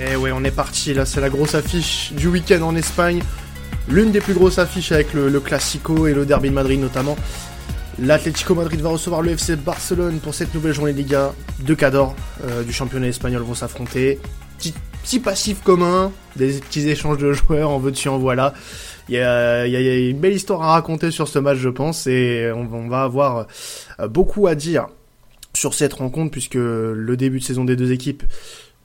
Et ouais, on est parti, là c'est la grosse affiche du week-end en Espagne. L'une des plus grosses affiches avec le, Classico et le Derby de Madrid notamment. L'Atlético Madrid va recevoir le FC Barcelone pour cette nouvelle journée de Liga. Deux cadors euh, du championnat espagnol vont s'affronter. Petit, passif commun, des petits échanges de joueurs, en veux-tu, en voilà. Il y, a, une belle histoire à raconter sur ce match, je pense, et on, on va avoir euh, beaucoup à dire sur cette rencontre puisque le début de saison des deux équipes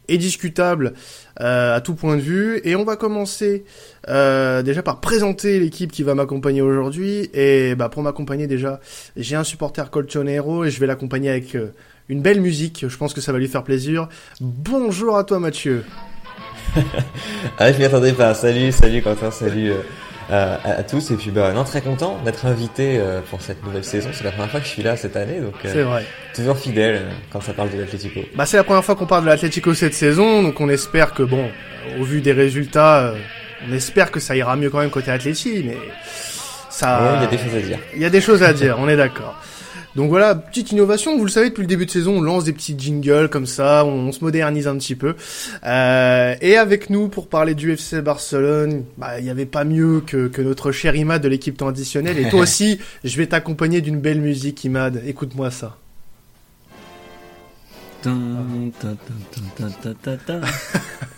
est discutable euh, à tout point de vue. Et on va commencer euh, déjà par présenter l'équipe qui va m'accompagner aujourd'hui. Et bah, pour m'accompagner déjà, j'ai un supporter colchonero et je vais l'accompagner avec euh, une belle musique. Je pense que ça va lui faire plaisir. Bonjour à toi Mathieu. ah, je m'y attendais pas. Salut, salut Quentin, salut. Euh, euh, à, tous. Et puis, bah, non, très content d'être invité euh, pour cette nouvelle saison. C'est la première fois que je suis là cette année, donc euh, c'est vrai. toujours fidèle quand ça parle de l'Atlético. Bah, c'est la première fois qu'on parle de l'Atlético cette saison, donc on espère que, bon, au vu des résultats, on espère que ça ira mieux quand même côté Atlético, mais ça. Il y a des choses à dire. Il y a des choses à dire, on est d'accord. Donc voilà, petite innovation. Vous le savez, depuis le début de saison, on lance des petits jingles comme ça, on, se modernise un petit peu. Euh, et avec nous pour parler du FC Barcelone, bah, il n'y avait pas mieux que, que notre cher Imad de l'équipe traditionnelle. Et toi aussi, je vais t'accompagner d'une belle musique, Imad. Écoute-moi ça.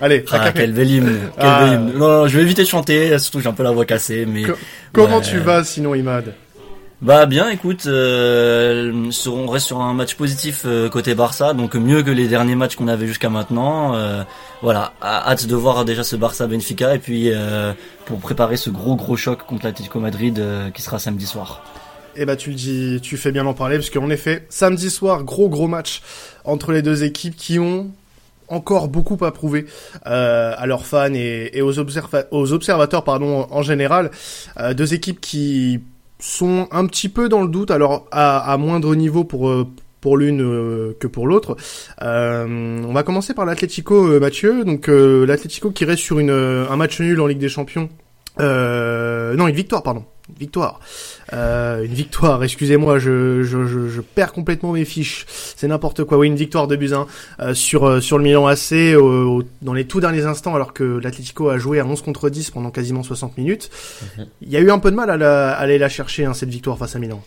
Allez, ah, quel bel hymne, ah. Non, je vais éviter de chanter, surtout j'ai un peu la voix cassée, mais. comment tu vas sinon, Imad? Bah bien, écoute, euh, on reste sur un match positif euh, côté Barça, donc mieux que les derniers matchs qu'on avait jusqu'à maintenant. Euh, voilà, hâte de voir déjà ce Barça Benfica et puis pour préparer ce gros gros choc contre l'Atlético Madrid qui sera samedi soir. Eh bah tu le dis, tu fais bien d'en parler parce qu'en effet, samedi soir, gros gros match entre les deux équipes qui ont encore beaucoup à prouver euh, à leurs fans et, aux, observateurs pardon en général. Euh, deux équipes qui sont un petit peu dans le doute, alors à, moindre niveau pour euh, pour l'une que pour l'autre. on va commencer par l'Atlético, Mathieu. Donc l'Atlético qui reste sur une, un match nul en Ligue des Champions. non, une victoire, pardon victoire. Euh, une victoire, excusez-moi, je, je, je, je, perds complètement mes fiches. C'est n'importe quoi. Oui, une victoire de Buzyn euh, sur, euh, sur le Milan AC dans les tout derniers instants, alors que l'Atlético a joué à 11 contre 10 pendant quasiment 60 minutes. Mhm. Il y a eu un peu de mal à, aller la chercher, hein, cette victoire face à Milan.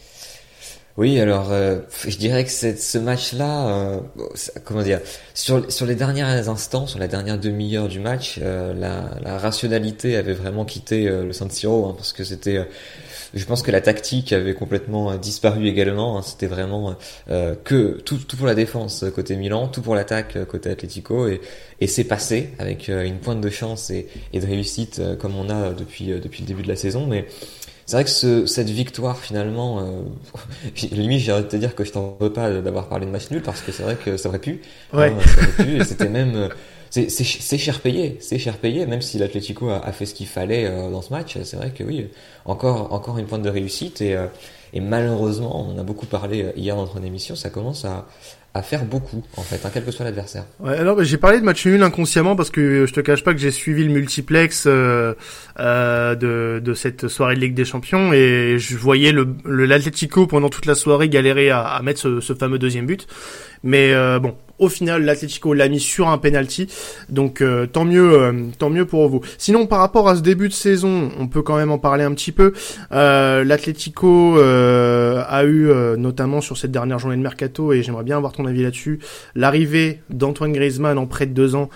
Oui, alors euh, je dirais que ce match-là, euh, comment dire, sur, sur les derniers instants, sur la dernière demi-heure du match, euh, la, la, rationalité avait vraiment quitté le San Siro, hein, parce que c'était, je pense que la tactique avait complètement disparu également. Hein, c'était vraiment que tout, tout pour la défense côté Milan, tout pour l'attaque côté Atlético, et, et c'est passé avec une pointe de chance et, et de réussite comme on a depuis depuis le début de la saison, mais c'est vrai que ce, cette victoire finalement, euh, limite j'ai de te dire que je t'en veux pas d'avoir parlé de match nul parce que c'est vrai que ça aurait pu. Ouais. Hein, ça aurait pu et c'était même, euh, c'est cher payé, c'est cher payé même si l'Atlético a, a, fait ce qu'il fallait euh, dans ce match. C'est vrai que oui, encore encore une pointe de réussite et euh, et malheureusement, on en a beaucoup parlé hier dans notre émission, ça commence à, à faire beaucoup en fait, hein, quel que soit l'adversaire. Ouais, alors j'ai parlé de match nul inconsciemment parce que je te cache pas que j'ai suivi le multiplex euh, euh, de, de cette soirée de Ligue des Champions et je voyais le l'Atlético pendant toute la soirée galérer à, à mettre ce, ce, fameux deuxième but. Mais euh, bon, au final, l'Atlético l'a mis sur un penalty, donc euh, tant mieux, euh, tant mieux pour vous. Sinon, par rapport à ce début de saison, on peut quand même en parler un petit peu. Euh, L'Atlético a eu, notamment sur cette dernière journée de mercato, et j'aimerais bien avoir ton avis là-dessus, l'arrivée d'Antoine Griezmann en près de deux ans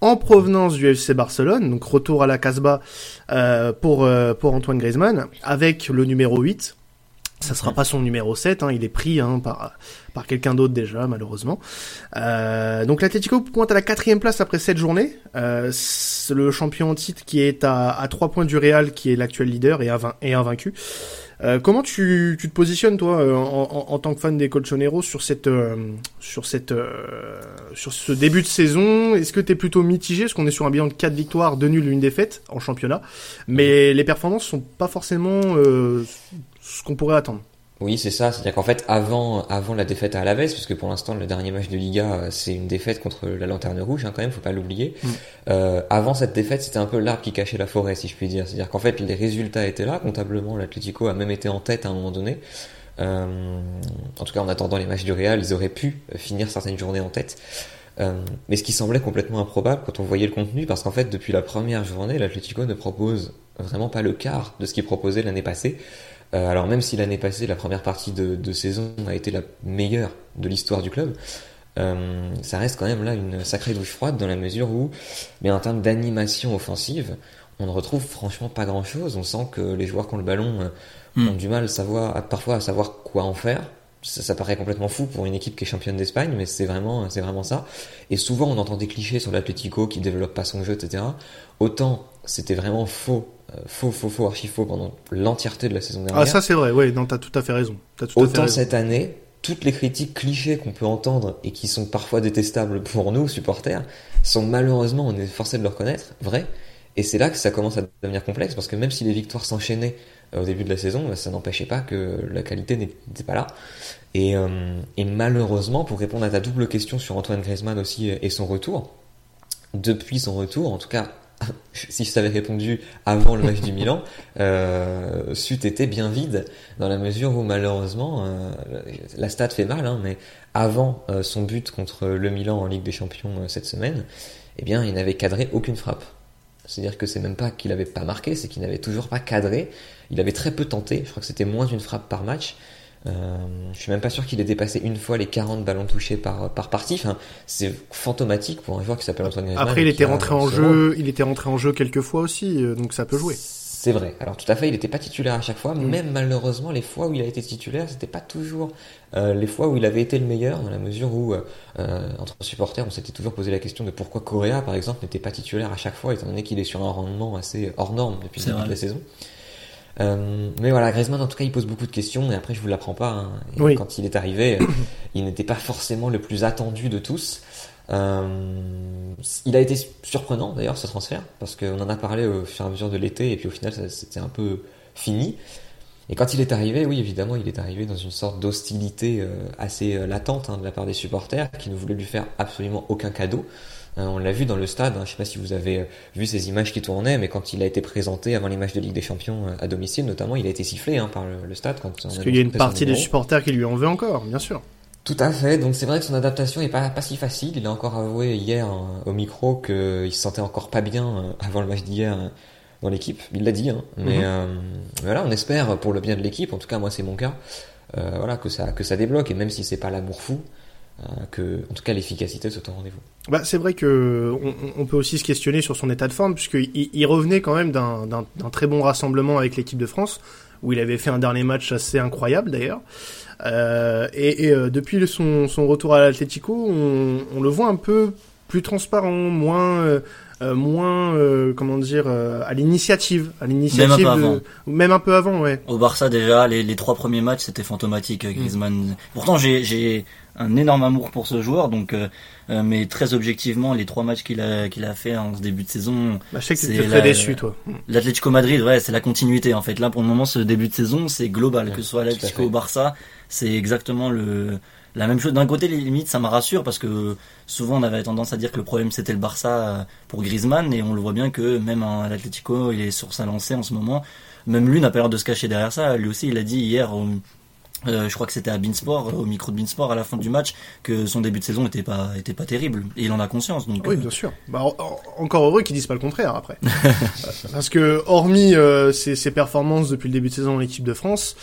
en provenance du FC Barcelone, donc retour à la Casbah pour pour Antoine Griezmann, avec le numéro 8, ça sera pas son numéro 7, hein, il est pris hein, par, par quelqu'un d'autre déjà, malheureusement. Euh, donc l'Atletico pointe à la quatrième place après cette journée. Euh, le champion en titre qui est à, à 3 points du Real, qui est l'actuel leader et, et invaincu. Euh, comment tu, tu te positionnes toi euh, en, en, tant que fan des Colchoneros sur cette euh, sur cette euh, sur ce début de saison? Est-ce que tu es plutôt mitigé? Parce qu'on est sur un bilan de 4 victoires, 2 nuls, une défaite en championnat, mais les performances sont pas forcément ce qu'on pourrait attendre. Oui, c'est ça. C'est-à-dire qu'en fait, avant, avant la défaite à Alaves, puisque pour l'instant le dernier match de Liga, euh, c'est une défaite contre la Lanterne Rouge, hein, quand même, faut pas l'oublier. Mm. Euh, avant cette défaite, c'était un peu l'arbre qui cachait la forêt, si je puis dire. C'est-à-dire qu'en fait, les résultats étaient là. Comptablement, l'Atlético a même été en tête à un moment donné. Euh, en tout cas, en attendant les matchs du Real, ils auraient pu finir certaines journées en tête. Euh, mais ce qui semblait complètement improbable quand on voyait le contenu, parce qu'en fait, depuis la première journée, l'Atlético ne propose vraiment pas le quart de ce qu'il proposait l'année passée. Euh, alors même si l'année passée, la première partie de, de, saison a été la meilleure de l'histoire du club, euh, ça reste quand même là une sacrée douche froide dans la mesure où, mais en termes d'animation offensive, on ne retrouve franchement pas grand-chose. On sent que les joueurs qui ont le ballon euh, hmm. ont du mal savoir, parfois à savoir quoi en faire. Ça, ça, paraît complètement fou pour une équipe qui est championne d'Espagne, mais c'est vraiment, c'est vraiment ça. Et souvent, on entend des clichés sur l'Atlético qui développe pas son jeu, etc. Autant c'était vraiment faux, euh, faux, faux, faux, archi faux pendant l'entièreté de la saison dernière. Ah ça c'est vrai, oui, non, t'as tout à fait raison. As tout Autant à fait raison. cette année, toutes les critiques clichés qu'on peut entendre et qui sont parfois détestables pour nous, supporters, sont malheureusement, on est forcé de le reconnaître, vraies. Et c'est là que ça commence à devenir complexe parce que même si les victoires s'enchaînaient au début de la saison, bah, ça n'empêchait pas que la qualité n'était pas là. Et, euh, et, malheureusement, pour répondre à ta double question sur Antoine Griezmann aussi et son retour, depuis son retour, en tout cas si je t'avais répondu avant le match du Milan, euh, c'eût été bien vide dans la mesure où malheureusement euh, la stat fait mal, hein, mais avant euh, son but contre le Milan en Ligue des Champions euh, cette semaine, eh bien il n'avait cadré aucune frappe. C'est-à-dire que c'est même pas qu'il avait pas marqué, c'est qu'il n'avait toujours pas cadré. Il avait très peu tenté. Je crois que c'était moins d'une frappe par match. Euh, je suis même pas sûr qu'il ait dépassé une fois les 40 ballons touchés par, par partie. Enfin, c'est fantomatique pour un joueur qui s'appelle Antoine Griezmann. Après, il était rentré en jeu, il était rentré en jeu quelques fois aussi, euh, donc ça peut jouer. C'est vrai. Alors tout à fait, il n'était pas titulaire à chaque fois. Même malheureusement, les fois où il a été titulaire, c'était pas toujours euh, les fois où il avait été le meilleur, dans la mesure où euh, entre supporters, on s'était toujours posé la question de pourquoi Correa, par exemple, n'était pas titulaire à chaque fois, étant donné qu'il est sur un rendement assez hors norme depuis le début de la saison. Euh, mais voilà, Griezmann, en tout cas, il pose beaucoup de questions. Et après, je vous l'apprends pas. Hein. Quand il est arrivé, il n'était pas forcément le plus attendu de tous. Euh, il a été surprenant d'ailleurs ce transfert parce qu'on en a parlé au fur et à mesure de l'été et puis au final c'était un peu fini. Et quand il est arrivé, oui évidemment il est arrivé dans une sorte d'hostilité euh, assez euh, latente hein, de la part des supporters qui ne voulaient lui faire absolument aucun cadeau. Euh, on l'a vu dans le stade, hein, je sais pas si vous avez euh, vu ces images qui tournaient, mais quand il a été présenté avant les matchs de Ligue des Champions euh, à domicile, notamment, il a été sifflé hein, par le, stade. Quand Parce qu'il y a une partie des supporters qui lui en veut encore, bien sûr. Tout à fait, donc c'est vrai que son adaptation est pas, pas si facile. Il a encore avoué hier hein, au micro qu'il se sentait encore pas bien avant le match d'hier dans l'équipe. Il l'a dit, hein. mais mhm. voilà, on espère pour le bien de l'équipe. En tout cas, moi c'est mon cas. voilà que ça que ça débloque et même si c'est pas l'amour fou, que en tout cas l'efficacité soit au rendez-vous. Bah, c'est vrai que on, peut aussi se questionner sur son état de forme, puisqu'il il revenait quand même d'un très bon rassemblement avec l'équipe de France, où il avait fait un dernier match assez incroyable d'ailleurs. Euh, et, euh, depuis son, retour à l'Atletico, on, on, le voit un peu plus transparent, moins, euh, euh moins, euh, comment dire, à l'initiative, à l'initiative, même, un peu avant. même un peu avant, ouais. Au Barça déjà, les, les trois premiers matchs c'était fantomatique, Griezmann. Mm. Pourtant j'ai un énorme amour pour ce joueur, donc euh, mais très objectivement, les trois matchs qu'il a qu'il a fait en ce début de saison, bah, je sais que tu très déçu, toi. L'Atlético Madrid, ouais, c'est la continuité en fait. Là, pour le moment, ce début de saison, c'est global, que ce soit l'Atlético ou Barça, c'est exactement le la même chose. D'un côté, les limites, ça me rassure parce que souvent on avait tendance à dire que le problème c'était le Barça euh, pour Griezmann et on le voit bien que même à l'Atlético, il est sur sa lancée en ce moment. Même lui n'a pas l'air de se cacher derrière ça. Lui aussi, il a dit hier au, euh, je crois que c'était à Beansport, au micro de Beansport à la fin du match, que son début de saison était pas était pas terrible. Et il en a conscience. Donc oui, euh, bien sûr. Bah, encore heureux qu'ils disent pas le contraire après. Parce que hormis euh, ses, ses, performances depuis le début de saison en équipe de France,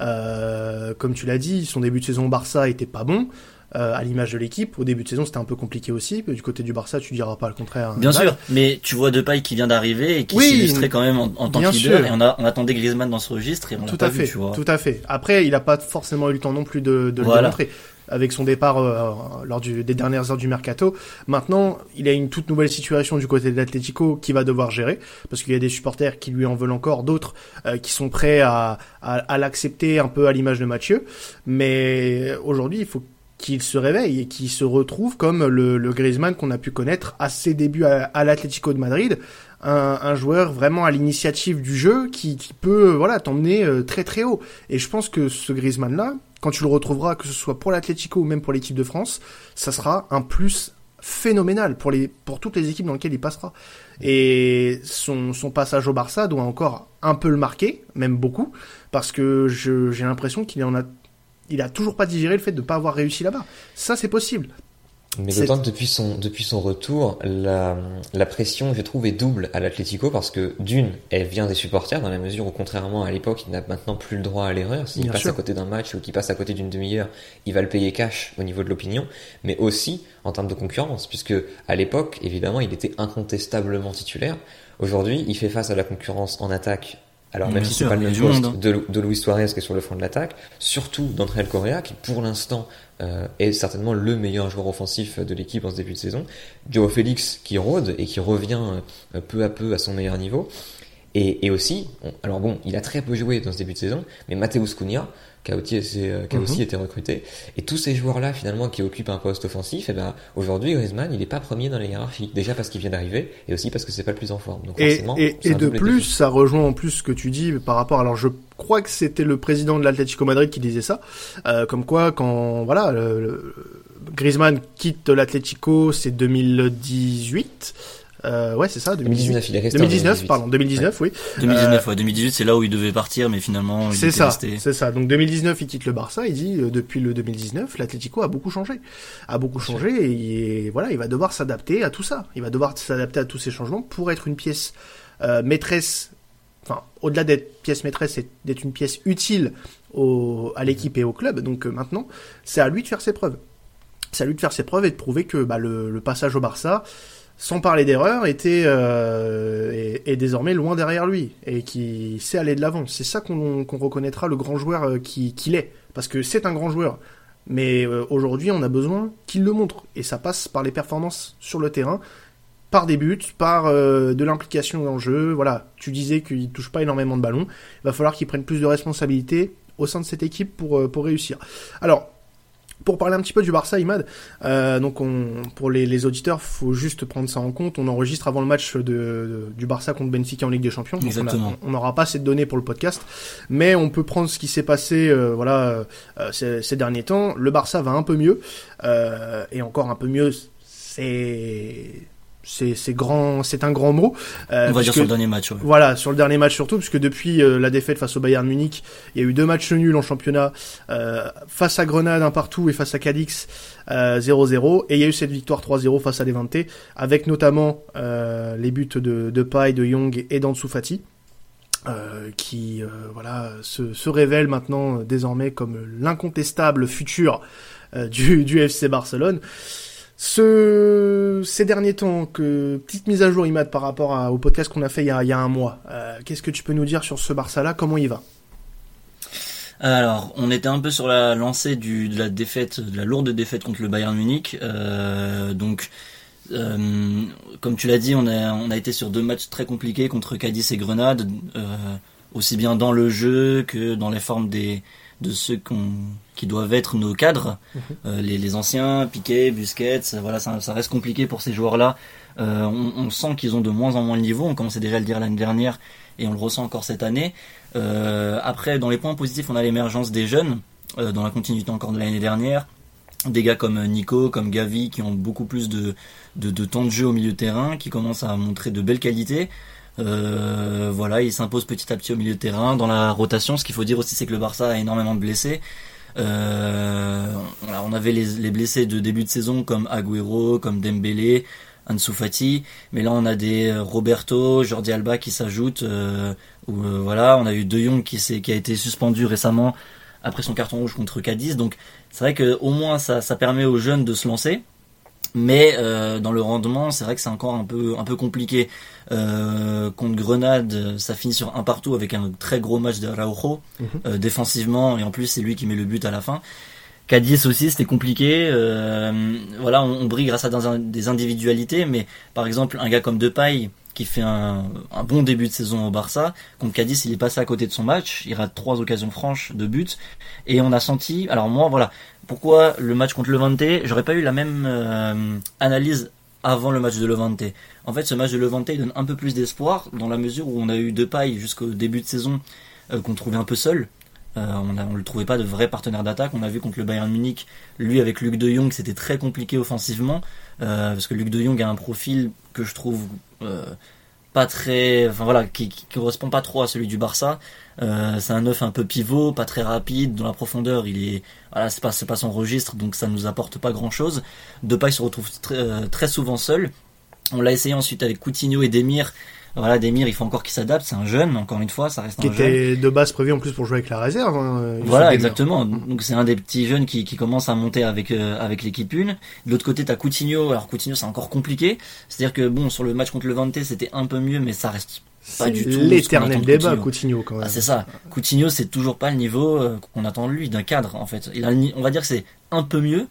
euh, comme tu l'as dit, son début de saison au Barça était pas bon. Euh, à l'image de l'équipe. Au début de saison, c'était un peu compliqué aussi. Du côté du Barça, tu diras pas le contraire. Bien sûr, mais tu vois Depay qui vient d'arriver et qui oui, s'illustrait quand même en, en tant que leader. Et on, a, on attendait Griezmann dans ce registre et on tout à fait, tu vois. Tout à fait. Après, il a pas forcément eu le temps non plus de, de le démontrer avec son départ euh, lors du, des dernières heures du mercato. Maintenant, il a une toute nouvelle situation du côté de l'Atlético qui va devoir gérer, parce qu'il y a des supporters qui lui en veulent encore, d'autres euh, qui sont prêts à, à, à l'accepter un peu à l'image de Mathieu. Mais aujourd'hui, il faut qu'il se réveille et qu'il se retrouve comme le, le Griezmann qu'on a pu connaître à ses débuts à, à l'Atlético de Madrid, un, un, joueur vraiment à l'initiative du jeu qui, qui peut voilà t'emmener euh, très très haut. Et je pense que ce Griezmann là, quand tu le retrouveras, que ce soit pour l'Atlético ou même pour l'équipe de France, ça sera un plus phénoménal pour les pour toutes les équipes dans lesquelles il passera. Et son, son passage au Barça doit encore un peu le marquer, même beaucoup, parce que j'ai l'impression qu'il en a il a toujours pas digéré le fait de ne pas avoir réussi là-bas. Ça, c'est possible. Mais d'autant que depuis son, depuis son retour, la, la pression, je trouve, est double à l'Atlético parce que d'une, elle vient des supporters dans la mesure où, contrairement à l'époque, il n'a maintenant plus le droit à l'erreur. S'il passe à côté d'un match ou qu'il passe à côté d'une demi-heure, il va le payer cash au niveau de l'opinion, mais aussi en termes de concurrence, puisque à l'époque, évidemment, il était incontestablement titulaire. Aujourd'hui, il fait face à la concurrence en attaque alors même si c'est pas le même poste hein. de, de Luis Suarez qui est sur le front de l'attaque, surtout d'André Correa qui pour l'instant euh, est certainement le meilleur joueur offensif de l'équipe en ce début de saison, Joe Félix qui rôde et qui revient euh, peu à peu à son meilleur niveau, et, et aussi, alors bon, il a très peu joué dans ce début de saison, mais Mateus Cunha, qui a aussi, euh, qui a aussi été recruté. Et tous ces joueurs-là, finalement, qui occupent un poste offensif, et eh ben, aujourd'hui, Griezmann, il n'est pas premier dans la hiérarchie. Déjà parce qu'il vient d'arriver, et aussi parce que c'est pas le plus en forme. Donc, et, et, et de plus, ça rejoint en plus ce que tu dis par rapport, alors je crois que c'était le président de l'Atlético Madrid qui disait ça, euh, comme quoi, quand, voilà, le Griezmann quitte l'Atlético, c'est 2018, euh, ouais, c'est ça. 2019, il est resté. 2019, pardon, 2019, oui. 2019, euh, ouais, 2018, c'est là où il devait partir, mais finalement, il c'est ça, c'est ça. Donc 2019, il quitte le Barça. Il dit euh, depuis le 2019, l'Atlético a beaucoup changé, a beaucoup changé, et, voilà, il va devoir s'adapter à tout ça. Il va devoir s'adapter à tous ces changements pour être une pièce euh, maîtresse. Enfin, au-delà d'être pièce maîtresse, c'est d'être une pièce utile au, à l'équipe et au club. Donc euh, maintenant, c'est à lui de faire ses preuves. C'est à lui de faire ses preuves et de prouver que bah, le, le passage au Barça sans parler d'erreur, était euh, est, désormais loin derrière lui et qui sait aller de l'avant. C'est ça qu'on reconnaîtra le grand joueur euh, qu'il est, parce que c'est un grand joueur. Mais euh, aujourd'hui, on a besoin qu'il le montre et ça passe par les performances sur le terrain, par des buts, par euh, de l'implication dans le jeu. Voilà, tu disais qu'il touche pas énormément de ballons. Il va falloir qu'il prenne plus de responsabilités au sein de cette équipe pour pour réussir. Alors pour parler un petit peu du Barça, Imad, euh, donc on, pour les, les, auditeurs, faut juste prendre ça en compte. On enregistre avant le match de, du Barça contre Benfica en Ligue des Champions. on n'aura pas cette donnée pour le podcast, mais on peut prendre ce qui s'est passé, euh, voilà, euh, ces, ces, derniers temps. Le Barça va un peu mieux, euh, et encore un peu mieux. C'est c'est grand, c'est un grand mot. Euh, On va dire sur le dernier match. Voilà, sur le dernier match surtout, puisque depuis euh, la défaite face au Bayern Munich, il y a eu deux matchs nuls en championnat, euh, face à Grenade un partout et face à Cadix 0-0, et il y a eu cette victoire 3-0 face à Levante, avec notamment les buts de, de Pai, de Young et d'Ansu Fati. qui voilà se, se révèle maintenant désormais comme l'incontestable futur du, du FC Barcelone. Ce, ces derniers temps, que petite mise à jour, Imad, par rapport au podcast qu'on a fait il y a, un mois. Euh, qu'est-ce que tu peux nous dire sur ce Barça-là? Comment il va? Alors, on était un peu sur la lancée de la défaite, de la lourde défaite contre le Bayern Munich. Euh, donc, euh, comme tu l'as dit, on a, on a été sur deux matchs très compliqués contre Cadiz et Grenade, aussi bien dans le jeu que dans les formes des, de ceux qui doivent être nos cadres, mhm. euh, les, anciens, Piquet, Busquets, voilà, ça, reste compliqué pour ces joueurs-là. Euh, on, sent qu'ils ont de moins en moins de niveau, on commençait déjà à le dire l'année dernière et on le ressent encore cette année. Euh, après, dans les points positifs, on a l'émergence des jeunes, dans la continuité encore de l'année dernière. Des gars comme Nico, comme Gavi, qui ont beaucoup plus de, de, de temps de jeu au milieu de terrain, qui commencent à montrer de belles qualités. Euh, voilà, il s'impose petit à petit au milieu de terrain. Dans la rotation, ce qu'il faut dire aussi, c'est que le Barça a énormément de blessés. Euh, on avait les, blessés de début de saison comme Agüero, comme Dembélé, Ansu Fati, mais là on a des euh, Roberto, Jordi Alba qui s'ajoutent. Euh, voilà, on a eu De Jong qui, qui a été suspendu récemment après son carton rouge contre Cadiz. Donc c'est vrai que au moins ça, ça permet aux jeunes de se lancer. Mais euh, dans le rendement, c'est vrai que c'est encore un peu un peu compliqué. Euh, contre Grenade, ça finit sur un partout avec un très gros match de Araujo mhm. euh, défensivement et en plus c'est lui qui met le but à la fin. Cadiz aussi, c'était compliqué. Euh, voilà, on, brille grâce à des individualités, mais par exemple un gars comme Depay qui fait un, un, bon début de saison au Barça. Contre Cadiz, il est passé à côté de son match. Il rate trois occasions franches de but. Et on a senti, alors moi, voilà, pourquoi le match contre Levante, j'aurais pas eu la même euh, analyse avant le match de Levante. En fait, ce match de Levante donne un peu plus d'espoir dans la mesure où on a eu deux pailles jusqu'au début de saison euh, qu'on trouvait un peu seul. Euh, on ne le trouvait pas de vrai partenaire d'attaque. On a vu contre le Bayern Munich, lui avec Luc de Jong, c'était très compliqué offensivement parce que Luc de Jong a un profil que je trouve pas très, enfin voilà, qui, qui correspond pas trop à celui du Barça. Euh, c'est un neuf un peu pivot, pas très rapide, dans la profondeur, il est, voilà, c'est pas, c'est pas son registre, donc ça nous apporte pas grand chose. Depay se retrouve très, euh, très souvent seul. On l'a essayé ensuite avec Coutinho et Demir. Voilà, Demir, il faut encore qu'il s'adapte. C'est un jeune, encore une fois, ça reste qui un jeune. était de base prévu en plus pour jouer avec la réserve. hein, Youssouf Voilà, exactement. Donc c'est un des petits jeunes qui, qui commence à monter avec euh, avec l'équipe une. De l'autre côté, t'as Coutinho. Alors Coutinho, c'est encore compliqué. C'est-à-dire que bon, sur le match contre le Levante, c'était un peu mieux, mais ça reste pas du tout l'éternel débat, Coutinho. Coutinho, quand même. Ah, c'est ça. Coutinho, c'est toujours pas le niveau euh, qu'on attend de lui, d'un cadre en fait. Il a, on va dire que c'est un peu mieux,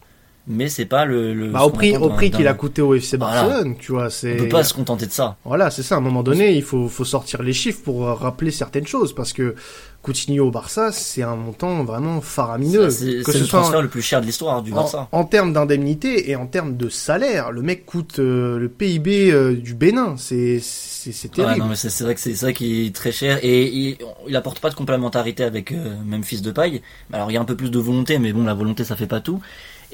mais c'est pas le. le Bah, au prix, au prix qu'il a coûté au FC Voilà. Barcelone, tu vois, On c'est. peut pas se contenter de ça. Voilà, c'est ça. À un moment donné, il faut, faut sortir les chiffres pour euh, rappeler certaines choses, parce que Coutinho au Barça, c'est un montant vraiment faramineux. C'est que ce le soit transfert le plus cher de l'histoire du Barça. en termes d'indemnité et en termes de salaire, le mec coûte euh, le PIB euh, du Bénin. C'est, c'est, c'est Ouais, terrible. non, mais c'est c'est vrai que c'est ça qui est très cher et il, il apporte pas de complémentarité avec euh, Memphis de paille. Alors il y a un peu plus de volonté, mais bon, la volonté ça fait pas tout.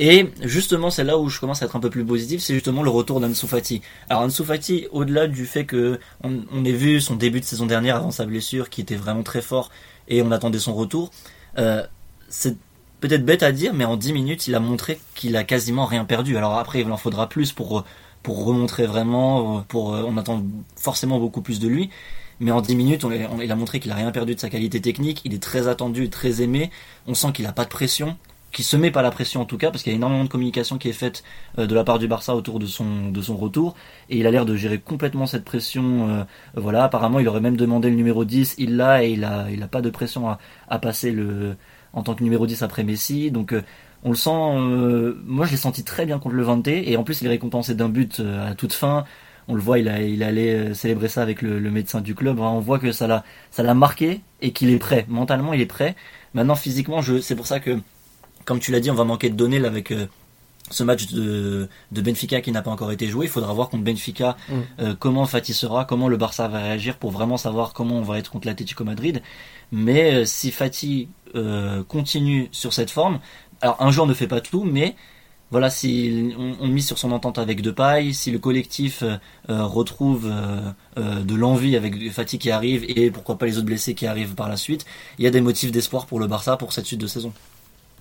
Et justement, c'est là où je commence à être un peu plus positif, c'est justement le retour d'Ansu Fati. Alors Ansu Fati, au-delà du fait que on, on ait vu son début de saison dernière avant sa blessure, qui était vraiment très fort, et on attendait son retour, euh, c'est peut-être bête à dire, mais en 10 minutes, il a montré qu'il a quasiment rien perdu. Alors après, il en faudra plus pour pour remontrer vraiment, pour on attend forcément beaucoup plus de lui. Mais en 10 minutes, on- il a montré qu'il a rien perdu de sa qualité technique. Il est très attendu, très aimé. On sent qu'il a pas de pression, qu'il se met pas la pression en tout cas, parce qu'il y a énormément de communication qui est faite euh, de la part du Barça autour de son de son retour. Et il a l'air de gérer complètement cette pression. euh, voilà, apparemment, il aurait même demandé le numéro 10. Il l'a et il a il a pas de pression à, à passer le en tant que numéro 10 après Messi. Donc euh, on le sent. euh, moi, je l'ai senti très bien contre le Levante. Et en plus, il est récompensé d'un but euh, à toute fin. On le voit, il, a, il allait euh, célébrer ça avec le, le médecin du club. Hein, on voit que ça l'a, ça l'a marqué et qu'il est prêt. Mentalement, il est prêt. Maintenant, physiquement, je, c'est pour ça que, comme tu l'as dit, on va manquer de données là, avec euh, ce match de, de Benfica qui n'a pas encore été joué. Il faudra voir contre Benfica Mm. euh, comment Fatih sera, comment le Barça va réagir pour vraiment savoir comment on va être contre l'Atlético Madrid. Mais euh, si Fatih euh, continue sur cette forme, alors un joueur ne fait pas tout, mais voilà, si on, on mise sur son entente avec Depay, si le collectif retrouve de l'envie avec Fatih qui arrive et pourquoi pas les autres blessés qui arrivent par la suite, il y a des motifs d'espoir pour le Barça pour cette suite de saison.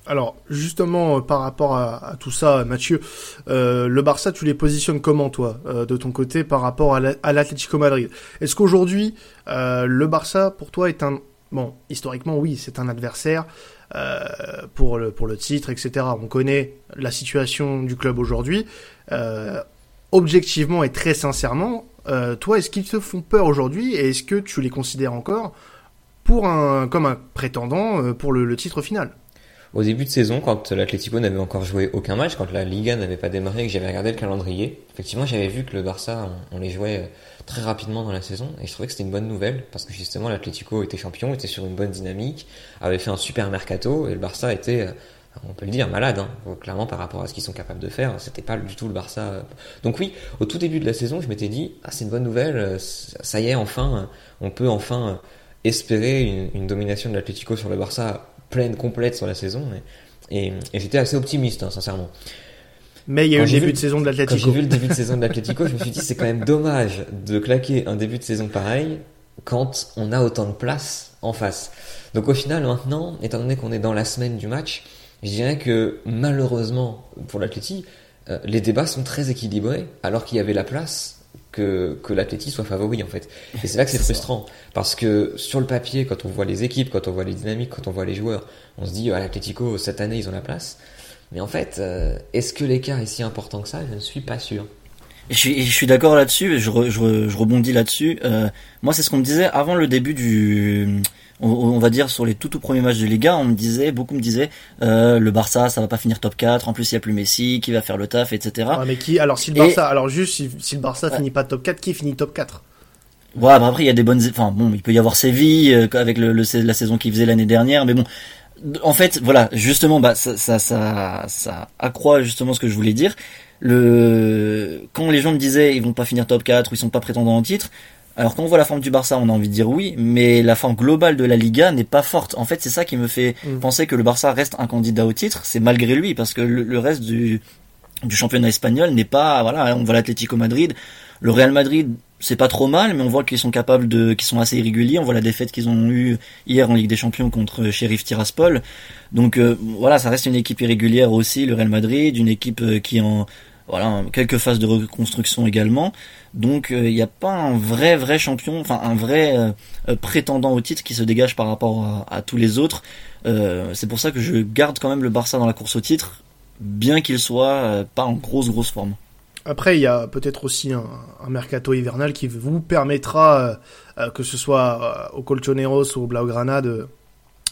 Alors, justement, euh, par rapport à, tout ça, Mathieu, euh, le Barça, tu les positionnes comment, toi, euh, de ton côté, par rapport à la- à l'Atlético Madrid? Est-ce qu'aujourd'hui, le Barça, pour toi, est un... Bon, historiquement, oui, c'est un adversaire pour, le, titre, etc. On connaît la situation du club aujourd'hui. Objectivement et très sincèrement, toi, est-ce qu'ils te font peur aujourd'hui et est-ce que tu les considères encore un, comme un prétendant pour le titre final? Au début de saison, quand l'Atlético n'avait encore joué aucun match, quand la Liga n'avait pas démarré et que j'avais regardé le calendrier, effectivement, j'avais vu que le Barça, on, les jouait euh, très rapidement dans la saison et je trouvais que c'était une bonne nouvelle parce que justement, l'Atlético était champion, était sur une bonne dynamique, avait fait un super mercato et le Barça était, euh, on peut le dire, malade. Hein. Clairement, par rapport à ce qu'ils sont capables de faire, c'était pas du tout le Barça. euh. Donc oui, au tout début de la saison, je m'étais dit, ah, c'est une bonne nouvelle, ça y est, enfin, on peut enfin espérer une, une domination de l'Atlético sur le Barça pleine, complète sur la saison. Et, et, et j'étais assez optimiste, hein, sincèrement. Mais il y a Quand eu le début vu- de saison de Quand l'Atlético. j'ai vu le début de saison de l'Atlético, je me suis dit c'est quand même dommage de claquer un début de saison pareil quand on a autant de place en face. Donc au final maintenant, étant donné qu'on est dans la semaine du match, je dirais que malheureusement pour l'Atleti, euh, les débats sont très équilibrés alors qu'il y avait la place que, que l'Atleti soit favori en fait. Et c'est là que c'est ça. frustrant parce que sur le papier, quand on voit les équipes, quand on voit les dynamiques, quand on voit les joueurs, on se dit ah, l'Atlético cette année ils ont la place. Mais en fait, euh, est-ce que l'écart est si important que ça? Je ne suis pas sûr. Je suis, je suis d'accord là-dessus, je, re- je, re- je rebondis là-dessus. Euh, moi, c'est ce qu'on me disait avant le début du, on, on va dire sur les tout tout premiers matchs de Liga, on me disait, beaucoup me disaient, euh, le Barça, ça va pas finir top 4. En plus, il y a plus Messi, qui va faire le taf, etc. Ouais, mais qui alors si le Et- Barça alors juste si, si le Barça Ouais. finit pas top 4, qui finit top 4 Ouais, bah après il y a des bonnes, enfin bon, il peut y avoir Séville euh, avec le, le- la saison qu'il faisait l'année dernière, mais bon, en fait, voilà, justement, bah ça, ça, ça, ça accroît justement ce que je voulais dire. Le quand les gens me disaient ils vont pas finir top 4 ou ils sont pas prétendants au titre, alors quand on voit la forme du Barça, on a envie de dire oui, mais la forme globale de la Liga n'est pas forte. En fait, c'est ça qui me fait Mm. penser que le Barça reste un candidat au titre, c'est malgré lui parce que le, le reste du du championnat espagnol n'est pas voilà, on voit l'Atlético Madrid, le Real Madrid c'est pas trop mal, mais on voit qu'ils sont capables de, qu'ils sont assez irréguliers. On voit la défaite qu'ils ont eue hier en Ligue des Champions contre Sheriff Tiraspol. Donc euh, voilà, ça reste une équipe irrégulière aussi, le Real Madrid, une équipe euh, qui en voilà quelques phases de reconstruction également. Donc il n'y a pas un vrai vrai champion, enfin un vrai prétendant au titre qui se dégage par rapport à, tous les autres. c'est pour ça que je garde quand même le Barça dans la course au titre, bien qu'il soit pas en grosse grosse forme. Après, il y a peut-être aussi un, mercato hivernal qui vous permettra, euh, euh, que ce soit euh, au Colchoneros ou au Blaugrana, de,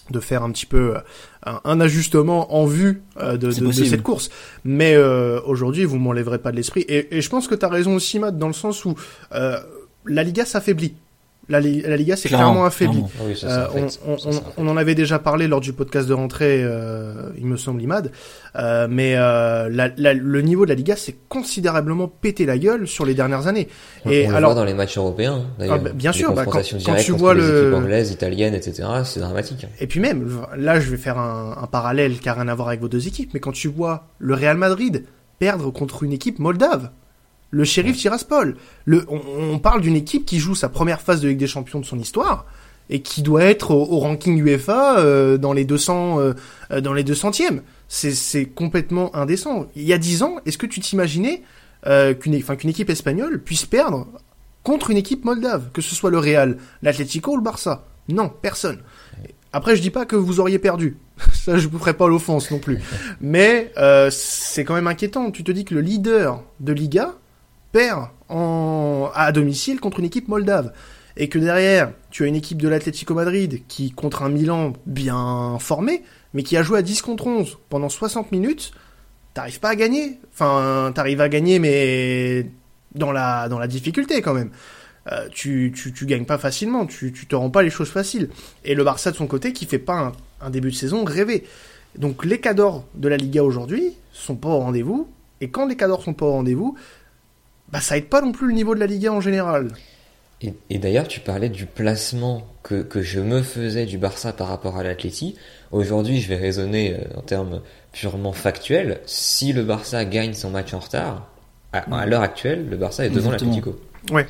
de faire un petit peu un, ajustement en vue de, cette course. Mais aujourd'hui, vous m'enlèverez pas de l'esprit. Et, et, je pense que tu as raison aussi, Matt, dans le sens où la Liga s'affaiblit. La, Liga s'est clairement affaiblie. Ah on, en avait déjà parlé lors du podcast de rentrée, euh, il me semble, Imad. Euh, mais euh, le niveau de la Liga s'est considérablement pété la gueule sur les dernières années. Et on alors, le voit dans les matchs européens, hein, d'ailleurs. Ah, bah, bien sûr, bah, quand, tu vois le anglaises, italiennes, etc., c'est dramatique. Et puis même, là, je vais faire un, un parallèle qui a rien à voir avec vos deux équipes, mais quand tu vois le Real Madrid perdre contre une équipe moldave le shérif Tiraspol. Le, on, parle d'une équipe qui joue sa première phase de Ligue des Champions de son histoire et qui doit être au, ranking UEFA euh, dans les 200 euh, euh, dans les 200e. C'est complètement indécent. Il y a 10 ans, est-ce que tu t'imaginais qu'une enfin, qu'une équipe espagnole puisse perdre contre une équipe moldave, que ce soit le Real, l'Atlético ou le Barça? Non, personne. Après, je dis pas que vous auriez perdu. Ça, je vous ferai pas l'offense non plus. Mais c'est quand même inquiétant. Tu te dis que le leader de Liga en, à domicile contre une équipe moldave. Et que derrière, tu as une équipe de l'Atlético Madrid qui, contre un Milan bien formé, mais qui a joué à 10 contre 11 pendant 60 minutes, t'arrives pas à gagner. Enfin, t'arrives à gagner, mais dans la, dans la difficulté quand même. Euh, tu, tu, gagnes pas facilement, tu, tu te rends pas les choses faciles. Et le Barça de son côté qui fait pas un, un début de saison rêvé. Donc les cadors de la Liga aujourd'hui sont pas au rendez-vous. Et quand les cadors sont pas au rendez-vous, bah, ça aide pas non plus le niveau de la Liga en général. Et, d'ailleurs, tu parlais du placement que, que, je me faisais du Barça par rapport à l'Atleti. Aujourd'hui, je vais raisonner euh, en termes purement factuels. Si le Barça gagne son match en retard, à, l'heure actuelle, le Barça est devant l'Atlético. Ouais,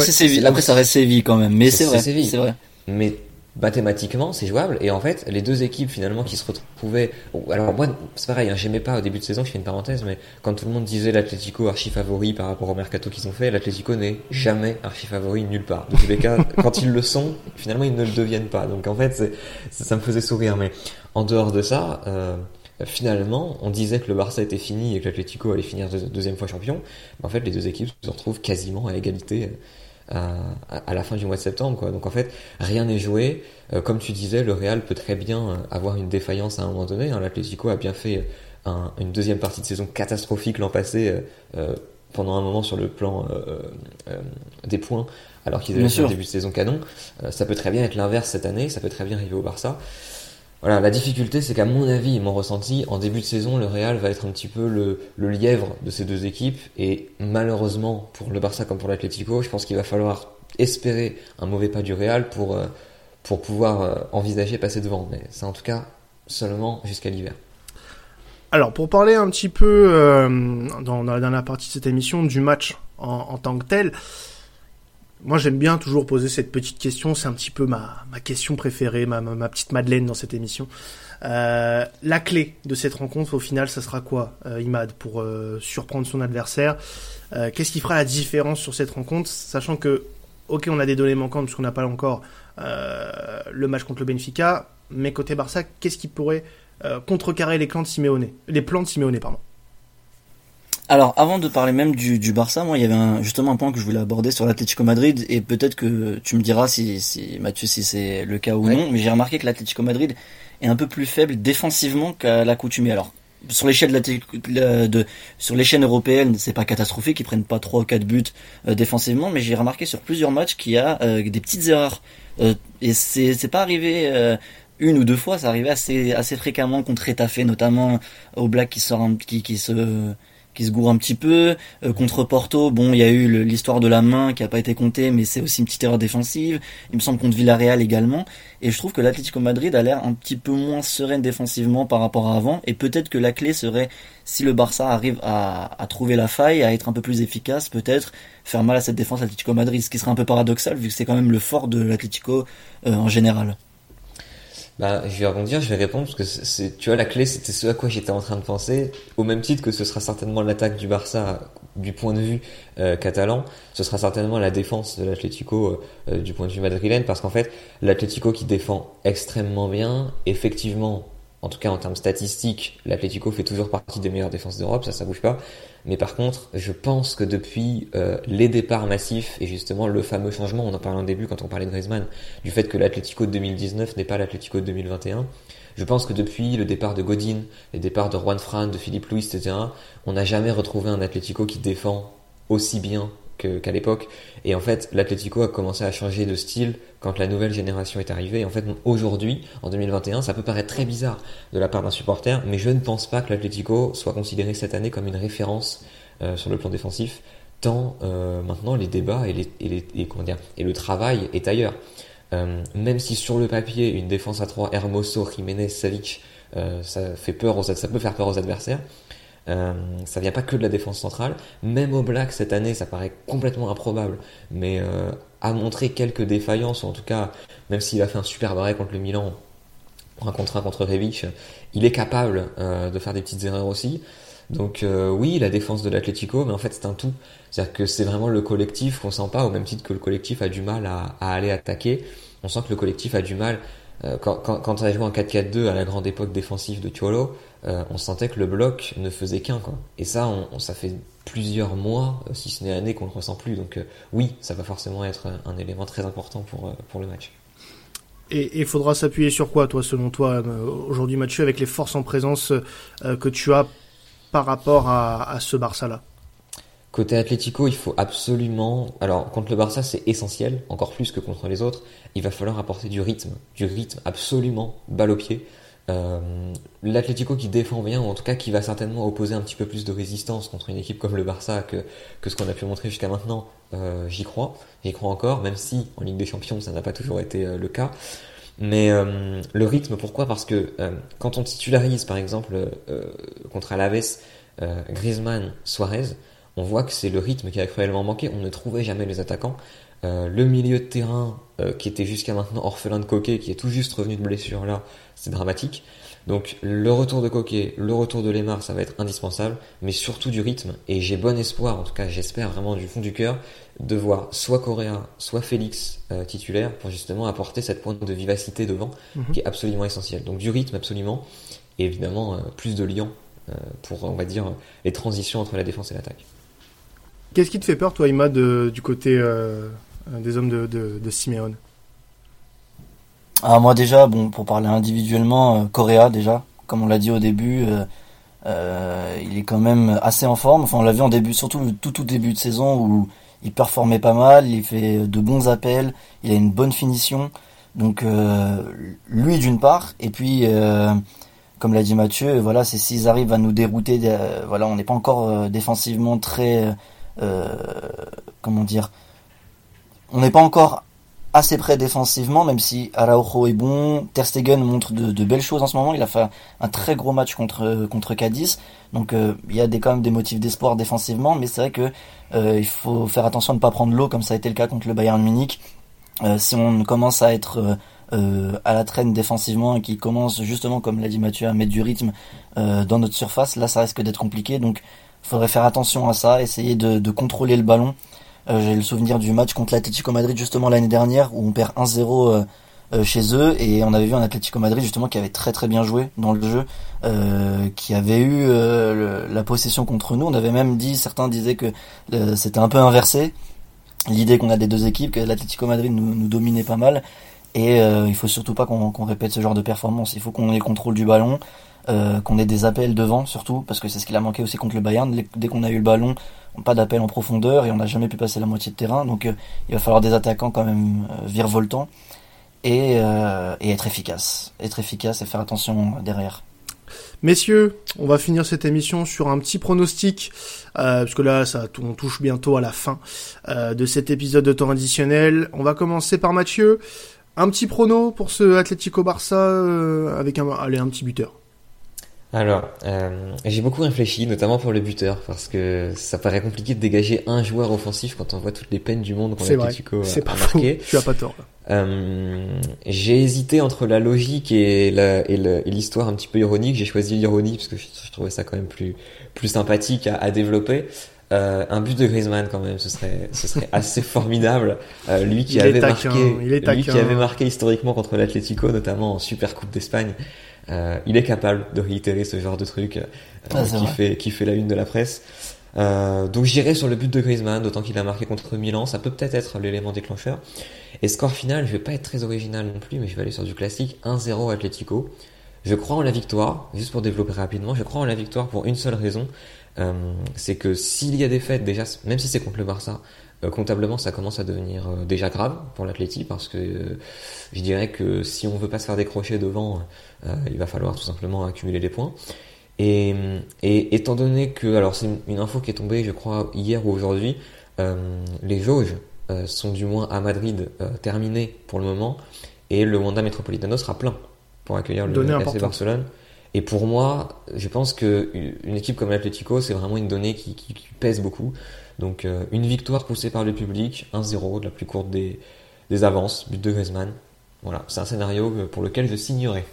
c'est Après, ça reste Séville quand même, mais c'est vrai. C'est vrai. Mais mathématiquement, c'est jouable. Et en fait, les deux équipes finalement qui se retrouvaient. Alors moi, c'est pareil. Hein, J'aimais pas au début de saison. Je fais une parenthèse, mais quand tout le monde disait l'Atlético archi favori par rapport au mercato qu'ils ont fait, l'Atlético n'est jamais archi favori nulle part. Dans tous les cas, quand ils le sont, finalement, ils ne le deviennent pas. Donc en fait, ça me faisait sourire. Mais en dehors de ça. Euh, finalement, on disait que le Barça était fini et que l'Atlético allait finir deuxième fois champion. en fait, les deux équipes se retrouvent quasiment à égalité à, la fin du mois de septembre. Quoi. Donc en fait, rien n'est joué. Euh, comme tu disais, le Real peut très bien euh, avoir une défaillance à un moment donné. Hein. L'Atlético a bien fait une deuxième partie de saison catastrophique l'an passé, euh, pendant un moment sur le plan des points, alors qu'ils avaient fait un début de saison canon. ça peut très bien être l'inverse cette année, ça peut très bien arriver au Barça. Voilà, la difficulté, c'est qu'à mon avis, mon ressenti, en début de saison, le Real va être un petit peu le, lièvre de ces deux équipes. Et malheureusement, pour le Barça comme pour l'Atlético, je pense qu'il va falloir espérer un mauvais pas du Real pour, euh, pour pouvoir euh, envisager passer devant. Mais c'est en tout cas seulement jusqu'à l'hiver. Alors, pour parler un petit peu, euh, dans, la dernière partie de cette émission, du match en, en tant que tel, moi, j'aime bien toujours poser cette petite question. C'est un petit peu ma, ma question préférée, ma, petite Madeleine dans cette émission. Euh, la clé de cette rencontre, au final, ça sera quoi, euh, Imad, pour euh, surprendre son adversaire? Qu'est-ce qui fera la différence sur cette rencontre, sachant que, ok, on a des données manquantes puisqu'on n'a pas encore le match contre le Benfica, mais côté Barça, qu'est-ce qui pourrait contrecarrer les plans de Simeone, les plans de pardon alors, avant de parler même du, du Barça, moi, il y avait un, justement un point que je voulais aborder sur l'Atlético Madrid, et peut-être que tu me diras si, si Mathieu, si c'est le cas ou non, mais j'ai remarqué que l'Atlético Madrid est un peu plus faible défensivement qu'à l'accoutumée. Alors, sur l'échelle de, de sur l'échelle européenne, c'est pas catastrophique, ils prennent pas trois ou quatre buts euh, défensivement, mais j'ai remarqué sur plusieurs matchs qu'il y a euh, des petites erreurs. Euh, et c'est c'est pas arrivé une ou deux fois, ça arrivait assez assez fréquemment contre Retafe, notamment au Black qui sort un, qui qui se qui se gourre un petit peu. Euh, contre Porto, bon, il y a eu l'histoire de la main qui a pas été comptée, mais c'est aussi une petite erreur défensive. Il me semble contre Villarreal également. Et je trouve que l'Atlético Madrid a l'air un petit peu moins sereine défensivement par rapport à avant. Et peut-être que la clé serait, si le Barça arrive à, à trouver la faille, à être un peu plus efficace, peut-être faire mal à cette défense Atlético Madrid, ce qui serait un peu paradoxal vu que c'est quand même le fort de l'Atlético euh, en général. Bah, je vais rebondir, je vais répondre parce que c'est, tu vois, la clé, c'était ce à quoi j'étais en train de penser, au même titre que ce sera certainement l'attaque du Barça du point de vue euh, catalan, ce sera certainement la défense de l'Atlético euh, euh, du point de vue madrilène, parce qu'en fait, l'Atlético qui défend extrêmement bien, effectivement, en tout cas en termes statistiques, l'Atlético fait toujours partie des meilleures défenses d'Europe, ça, ça bouge pas. Mais par contre, je pense que depuis euh, les départs massifs et justement le fameux changement, on en parlait au début quand on parlait de Griezmann, du fait que l'Atlético de 2019 n'est pas l'Atlético de 2021, je pense que depuis le départ de Godin, les départs de Juan Fran, de Philippe Louis, etc., on n'a jamais retrouvé un Atlético qui défend aussi bien qu'à l'époque. Et en fait, l'Atlético a commencé à changer de style quand la nouvelle génération est arrivée. Et en fait, aujourd'hui, en 2021, ça peut paraître très bizarre de la part d'un supporter, mais je ne pense pas que l'Atlético soit considéré cette année comme une référence euh, sur le plan défensif, tant euh, maintenant les débats et, les, et, les, comment dire, et le travail est ailleurs. Euh, même si sur le papier, une défense à 3, Hermoso, Jiménez, Savic, euh, ça, fait peur aux, ça peut faire peur aux adversaires, euh, ça vient pas que de la défense centrale. Même au Black cette année, ça paraît complètement improbable, mais euh, a montré quelques défaillances, ou en tout cas, même s'il a fait un super arrêt contre le Milan, un contre un contre Rebic, il est capable euh, de faire des petites erreurs aussi. Donc euh, oui, la défense de l'Atlético, mais en fait c'est un tout. C'est-à-dire que c'est vraiment le collectif qu'on sent pas, au même titre que le collectif a du mal à, à aller attaquer. On sent que le collectif a du mal. Euh, quand, quand, quand on a joué en 4-4-2 à la grande époque défensive de Cholo, euh, on sentait que le bloc ne faisait qu'un. Et ça, on, ça fait plusieurs mois, euh, si ce n'est années, qu'on ne ressent plus. Donc euh, oui, ça va forcément être un, élément très important pour, pour le match. Et il faudra s'appuyer sur quoi, toi, selon toi, aujourd'hui, Mathieu, avec les forces en présence que tu as par rapport à, à ce Barça-là? Côté Atlético, il faut absolument. Alors, contre le Barça, c'est essentiel, encore plus que contre les autres. Il va falloir apporter du rythme, du rythme absolument balle au pied. Euh, L'Atlético qui défend bien, ou en tout cas qui va certainement opposer un petit peu plus de résistance contre une équipe comme le Barça que, ce qu'on a pu montrer jusqu'à maintenant, euh, j'y crois. J'y crois encore, même si en Ligue des Champions ça n'a pas toujours été euh, le cas. Mais euh, le rythme, pourquoi? Parce que quand on titularise par exemple contre Alaves Griezmann, Suarez, on voit que c'est le rythme qui a cruellement manqué. On ne trouvait jamais les attaquants. le milieu de terrain qui était jusqu'à maintenant orphelin de Coquet, qui est tout juste revenu de blessure là, c'est dramatique. Donc le retour de Coquet, le retour de Lemar, ça va être indispensable, mais surtout du rythme. Et j'ai bon espoir, en tout cas j'espère vraiment du fond du cœur, de voir soit Correa, soit Félix euh, titulaire pour justement apporter cette pointe de vivacité devant, mm -hmm. qui est absolument essentielle. Donc du rythme absolument, et évidemment euh, plus de liant euh, pour, on va dire, les transitions entre la défense et l'attaque. Qu'est-ce qui te fait peur, toi, Ima, du côté euh, des hommes de, de, Simeone? Ah, moi déjà, bon, pour parler individuellement, euh, Correa déjà, comme on l'a dit au début, euh, euh, il est quand même assez en forme. Enfin, on l'a vu en début, surtout tout tout début de saison où il performait pas mal, il fait de bons appels, il a une bonne finition. Donc euh, lui d'une part, et puis euh, comme l'a dit Mathieu, voilà, c'est s'ils arrivent à nous dérouter, euh, voilà, on n'est pas encore défensivement très, comment dire, on n'est pas encore assez près défensivement, même si Araujo est bon. Ter Stegen montre de, belles choses en ce moment. Il a fait un très gros match contre contre Cadiz, donc euh, il y a des, quand même des motifs d'espoir défensivement. Mais c'est vrai que euh, il faut faire attention à ne pas prendre l'eau comme ça a été le cas contre le Bayern Munich. Euh, si on commence à être euh, à la traîne défensivement et qui commence justement, comme l'a dit Mathieu, à mettre du rythme euh, dans notre surface, là ça risque d'être compliqué. Donc faudrait faire attention à ça, essayer de, de contrôler le ballon. Euh, J'ai le souvenir du match contre l'Atlético Madrid justement l'année dernière où on perd 1-0 euh, euh, chez eux et on avait vu un Atlético Madrid justement qui avait très très bien joué dans le jeu, euh, qui avait eu le, la possession contre nous. On avait même dit, certains disaient que c'était un peu inversé, l'idée qu'on a des deux équipes, que l'Atlético Madrid nous, nous, dominait pas mal. Et il faut surtout pas qu'on qu répète ce genre de performance. Il faut qu'on ait le contrôle du ballon, euh, qu'on ait des appels devant surtout, parce que c'est ce qu'il a manqué aussi contre le Bayern. Dès qu'on a eu le ballon, pas d'appel en profondeur et on n'a jamais pu passer la moitié de terrain. Donc euh, il va falloir des attaquants quand même euh, virevoltants et, et, être efficace. Être efficace et faire attention derrière. Messieurs, on va finir cette émission sur un petit pronostic, parce que là, ça, on touche bientôt à la fin de cet épisode de temps additionnel. On va commencer par Mathieu. Un petit prono pour ce Atlético Barça avec un, allez, un petit buteur. Alors, euh, j'ai beaucoup réfléchi, notamment pour le buteur, parce que ça paraît compliqué de dégager un joueur offensif quand on voit toutes les peines du monde qu'on a, pas marqué. Tu as pas tort. Euh, j'ai hésité entre la logique et l'histoire un petit peu ironique. J'ai choisi l'ironie parce que je, trouvais ça quand même plus plus sympathique à, à développer. Euh, un but de Griezmann quand même, ce serait, ce serait assez formidable. Euh, lui qui avait marqué, lui qui avait marqué historiquement contre l'Atlético, notamment en Super Coupe d'Espagne. Euh, il est capable de réitérer ce genre de truc euh, ah, qui fait qui fait la une de la presse. Euh, donc j'irai sur le but de Griezmann, d'autant qu'il a marqué contre Milan, ça peut peut-être être, l'élément déclencheur. Et score final, je vais pas être très original non plus, mais je vais aller sur du classique 1-0 Atlético. Je crois en la victoire, juste pour développer rapidement, je crois en la victoire pour une seule raison, euh, c'est que s'il y a des fêtes, déjà, même si c'est contre le Barça, euh, comptablement, ça commence à devenir euh, déjà grave pour l'Atleti parce que je dirais que si on veut pas se faire décrocher devant, il va falloir tout simplement accumuler les points. Et, et étant donné que, alors c'est une, info qui est tombée, je crois, hier ou aujourd'hui, les jauges sont du moins à Madrid terminées pour le moment et le Wanda Metropolitano sera plein pour accueillir le FC Barcelone. Et pour moi, je pense que une équipe comme l'Atlético, c'est vraiment une donnée qui, qui, qui pèse beaucoup. Donc euh, une victoire poussée par le public, 1-0, la plus courte des, des avances, but de Griezmann. Voilà, c'est un scénario pour lequel je signerai.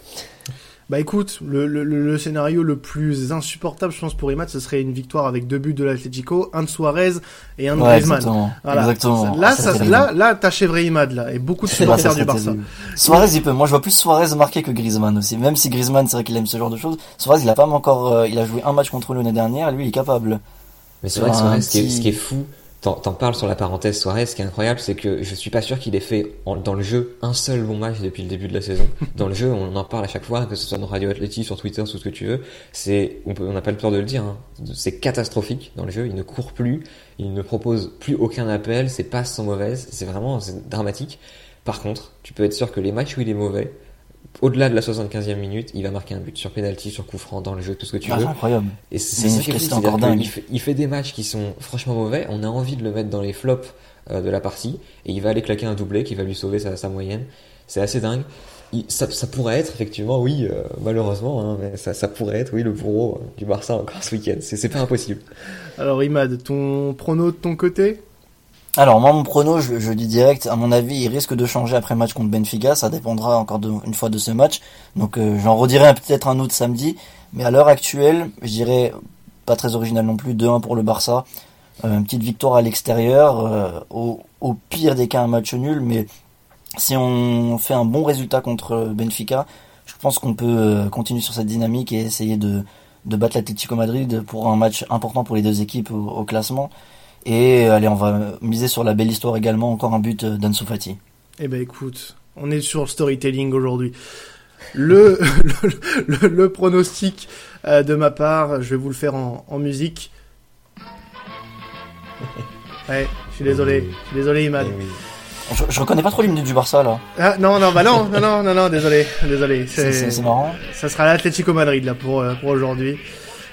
Bah écoute, le, le, le, scénario le plus insupportable, je pense, pour Imad, ce serait une victoire avec deux buts de l'Atlético, un de Suarez et un de Griezmann. Exactement. Voilà. exactement. Là, ça, là, là, t'as Imad, là, et beaucoup de supporters du Barça. Suarez, il peut. Moi, je vois plus Suarez marquer que Griezmann aussi. Même si Griezmann, c'est vrai qu'il aime ce genre de choses. Suarez, il a pas encore, euh, il a joué un match contre l'année dernière, lui, il est capable. Mais c'est vrai que Suarez, est, ce qui est fou, t'en parles sur la parenthèse Suarez, ce qui est incroyable, c'est que je suis pas sûr qu'il ait fait dans le jeu un seul bon match depuis le début de la saison. Dans le jeu, on en parle à chaque fois, que ce soit dans Radio Athletic, sur Twitter, sur ce que tu veux. C'est, on n'a pas le peur de le dire, hein. c'est catastrophique dans le jeu. Il ne court plus, il ne propose plus aucun appel, ses passes sont mauvaises, c'est vraiment dramatique. Par contre, tu peux être sûr que les matchs où il est mauvais, au-delà de la 75e minute, il va marquer un but sur penalty, sur coup franc, dans le jeu, tout ce que tu ah, veux. incroyable. Et c'est ça il fait, il fait des matchs qui sont franchement mauvais. On a envie de le mettre dans les flops euh, de la partie et il va aller claquer un doublé qui va lui sauver sa, sa moyenne. C'est assez dingue. ça, ça, pourrait être effectivement, oui, euh, malheureusement, hein, mais ça, ça, pourrait être, oui, le bourreau du Barça encore ce week-end. C'est pas impossible. Alors Imad, ton prono de ton côté? Alors moi mon prono, je, je, dis direct, à mon avis, il risque de changer après match contre Benfica, ça dépendra encore une fois de ce match. Donc euh, j'en redirai peut-être un autre samedi, mais à l'heure actuelle, je dirais pas très original non plus, 2-1 pour le Barça. Euh, une petite victoire à l'extérieur, euh, au, pire des cas un match nul, mais si on fait un bon résultat contre Benfica, je pense qu'on peut continuer sur cette dynamique et essayer de, de battre l'Atlético Madrid pour un match important pour les deux équipes au classement. Et allez, on va miser sur la belle histoire également, encore un but d'Ansu Fati. Eh ben écoute, on est sur le storytelling aujourd'hui. Le, le, le, pronostic euh, de ma part, je vais vous le faire en, en musique. Ouais, je suis désolé, je suis désolé Imad. Je, je, reconnais pas trop l'hymne du Barça là. Ah non non bah non non non non, non désolé désolé. C'est marrant. Ça sera l'Atlético Madrid là pour euh, pour aujourd'hui.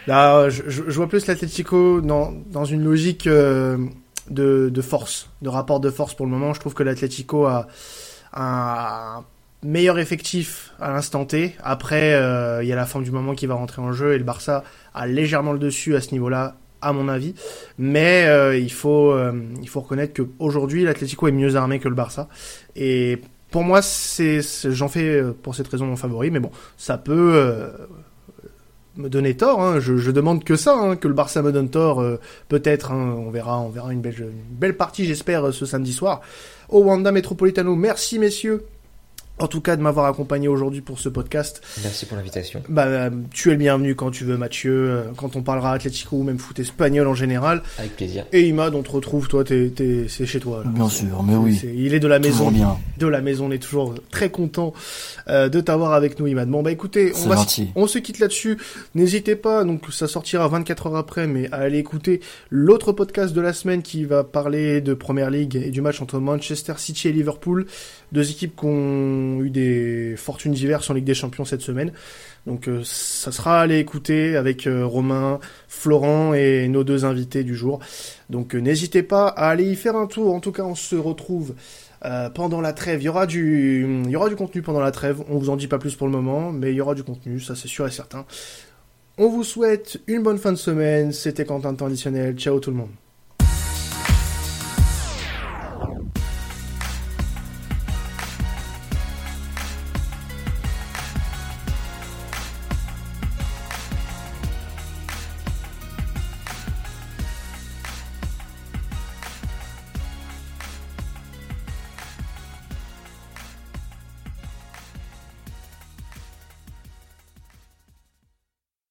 Là, je, vois plus l'Atlético dans, dans une logique euh, de, de, force, de rapport de force pour le moment. Je trouve que l'Atlético a, un meilleur effectif à l'instant T. Après, euh, il y a la fin du moment qui va rentrer en jeu et le Barça a légèrement le dessus à ce niveau-là, à mon avis. Mais euh, il faut il faut reconnaître qu'aujourd'hui l'Atlético est mieux armé que le Barça. Et pour moi, j'en fais pour cette raison mon favori. Mais bon, ça peut me donner tort. Hein. Je, demande que ça, hein, que le Barça me donne tort. Euh, peut-être, hein, on verra, on verra une belle, une belle partie, j'espère, euh, ce samedi soir au Wanda Metropolitano. Merci messieurs en tout cas de m'avoir accompagné aujourd'hui pour ce podcast. Merci pour l'invitation. Bah, tu es le bienvenu quand tu veux Mathieu, euh, quand on parlera Atlético ou même foot espagnol en général. Avec plaisir. Et Imad, on te retrouve, toi, t'es, t'es, c'est chez toi. Bien sûr, mais oui. il est de la maison. Bien. De la maison, on est toujours très content euh, de t'avoir avec nous Imad. Bon bah écoutez, on, va, on se quitte là-dessus. N'hésitez pas, donc ça sortira 24 heures après, mais à aller écouter l'autre podcast de la semaine qui va parler de Première League et du match entre Manchester City et Liverpool. Deux équipes qui ont eu des fortunes diverses en Ligue des Champions cette semaine. Donc euh, ça sera à aller écouter avec euh, Romain, Florent et nos deux invités du jour. Donc euh, n'hésitez pas à aller y faire un tour. En tout cas, on se retrouve pendant la trêve. Il y aura du contenu pendant la trêve. On vous en dit pas plus pour le moment, mais il y aura du contenu, ça c'est sûr et certain. On vous souhaite une bonne fin de semaine. C'était Quentin Traditionnel. Ciao tout le monde.